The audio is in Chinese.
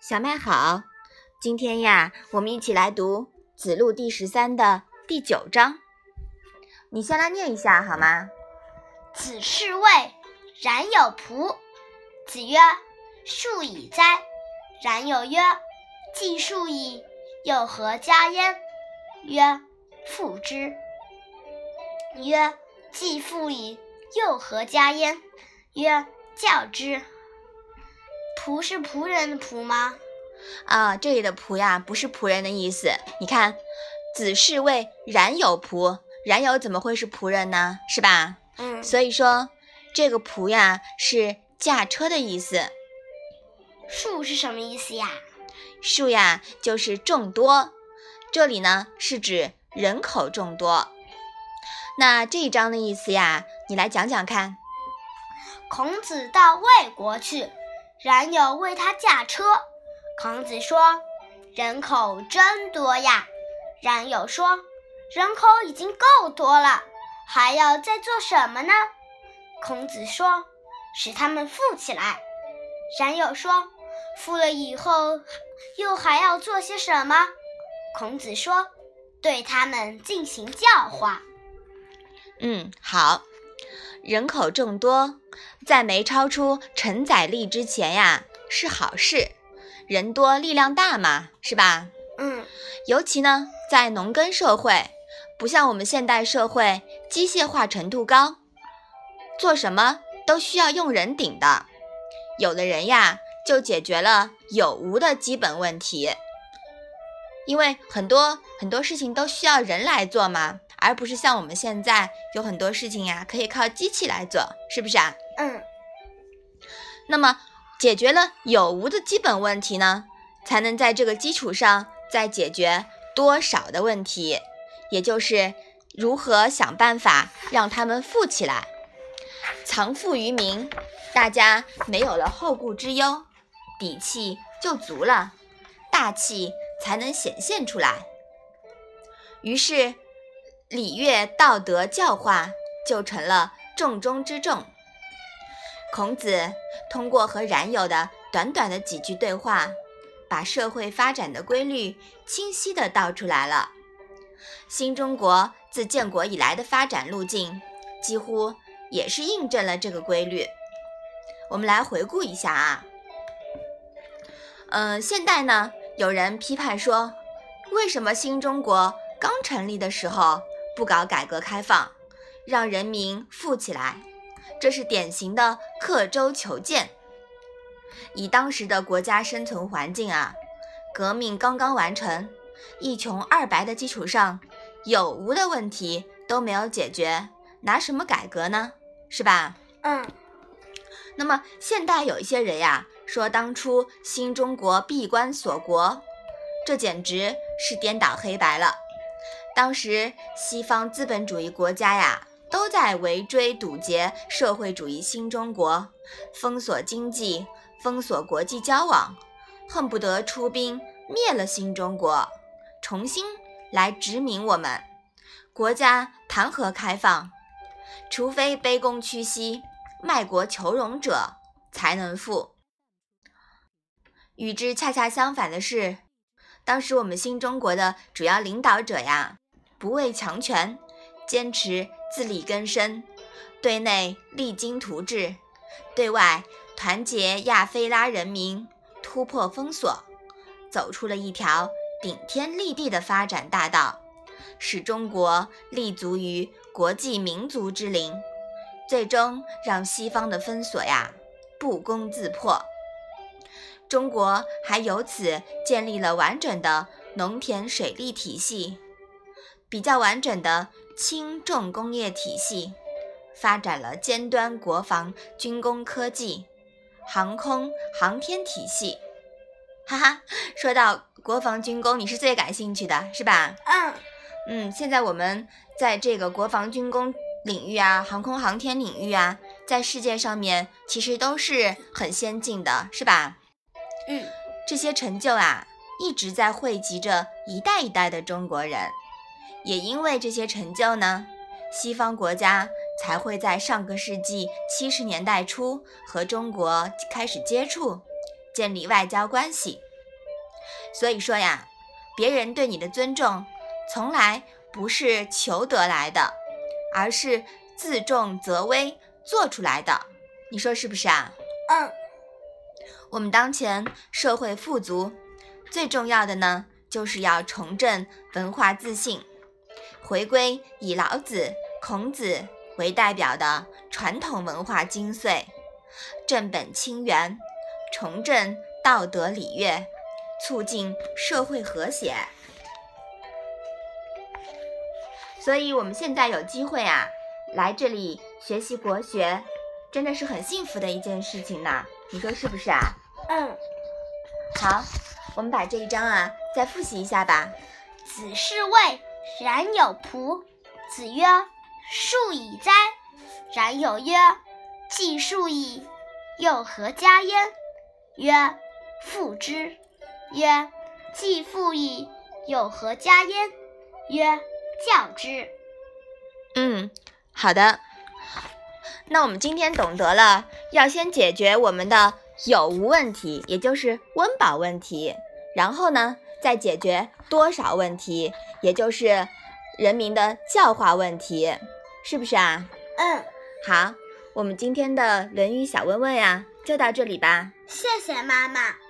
小麦好，今天呀，我们一起来读《子路》第十三的第九章。你先来念一下好吗？子是谓冉有仆。子曰：“树矣哉！”冉有曰：“既树矣，又何加焉？”曰：“父之。”曰：“既父矣，又何加焉？”曰：“教之。”仆是仆人的仆吗？啊，这里的仆呀，不是仆人的意思。你看，子是谓冉有仆，冉有怎么会是仆人呢？是吧？嗯。所以说，这个仆呀是驾车的意思。数是什么意思呀？数呀就是众多，这里呢是指人口众多。那这一章的意思呀，你来讲讲看。孔子到魏国去。冉有为他驾车，孔子说：“人口真多呀。”冉有说：“人口已经够多了，还要再做什么呢？”孔子说：“使他们富起来。”冉有说：“富了以后，又还要做些什么？”孔子说：“对他们进行教化。”嗯，好。人口众多，在没超出承载力之前呀，是好事。人多力量大嘛，是吧？嗯。尤其呢，在农耕社会，不像我们现代社会机械化程度高，做什么都需要用人顶的。有的人呀，就解决了有无的基本问题。因为很多很多事情都需要人来做嘛。而不是像我们现在有很多事情呀，可以靠机器来做，是不是啊？嗯。那么解决了有无的基本问题呢，才能在这个基础上再解决多少的问题，也就是如何想办法让他们富起来，藏富于民，大家没有了后顾之忧，底气就足了，大气才能显现出来。于是。礼乐道德教化就成了重中之重。孔子通过和冉有的短短的几句对话，把社会发展的规律清晰地道出来了。新中国自建国以来的发展路径，几乎也是印证了这个规律。我们来回顾一下啊。嗯，现代呢，有人批判说，为什么新中国刚成立的时候？不搞改革开放，让人民富起来，这是典型的刻舟求剑。以当时的国家生存环境啊，革命刚刚完成，一穷二白的基础上，有无的问题都没有解决，拿什么改革呢？是吧？嗯。那么现代有一些人呀，说当初新中国闭关锁国，这简直是颠倒黑白了。当时，西方资本主义国家呀，都在围追堵截社会主义新中国，封锁经济，封锁国际交往，恨不得出兵灭了新中国，重新来殖民我们。国家谈何开放？除非卑躬屈膝、卖国求荣者才能富。与之恰恰相反的是，当时我们新中国的主要领导者呀。不畏强权，坚持自力更生，对内励精图治，对外团结亚非拉人民，突破封锁，走出了一条顶天立地的发展大道，使中国立足于国际民族之林，最终让西方的封锁呀不攻自破。中国还由此建立了完整的农田水利体系。比较完整的轻重工业体系，发展了尖端国防军工科技、航空航天体系。哈哈，说到国防军工，你是最感兴趣的，是吧？嗯嗯，现在我们在这个国防军工领域啊，航空航天领域啊，在世界上面其实都是很先进的，是吧？嗯，这些成就啊，一直在汇集着一代一代的中国人。也因为这些成就呢，西方国家才会在上个世纪七十年代初和中国开始接触，建立外交关系。所以说呀，别人对你的尊重，从来不是求得来的，而是自重则威做出来的。你说是不是啊？嗯。我们当前社会富足，最重要的呢，就是要重振文化自信，回归以老子、孔子为代表的传统文化精髓，正本清源，重振道德礼乐，促进社会和谐。所以，我们现在有机会啊，来这里学习国学，真的是很幸福的一件事情呢。你说是不是啊？嗯。好，我们把这一章啊再复习一下吧。子是谓冉有仆。子曰：“数以哉！”冉有曰：“既数矣，又何加焉？”曰：“父之。”曰：“既父矣，又何加焉？”曰：“教之。”嗯，好的。那我们今天懂得了，要先解决我们的有无问题，也就是温饱问题，然后呢，再解决多少问题，也就是人民的教化问题，是不是啊？嗯，好，我们今天的《论语》小问问呀，就到这里吧。谢谢妈妈。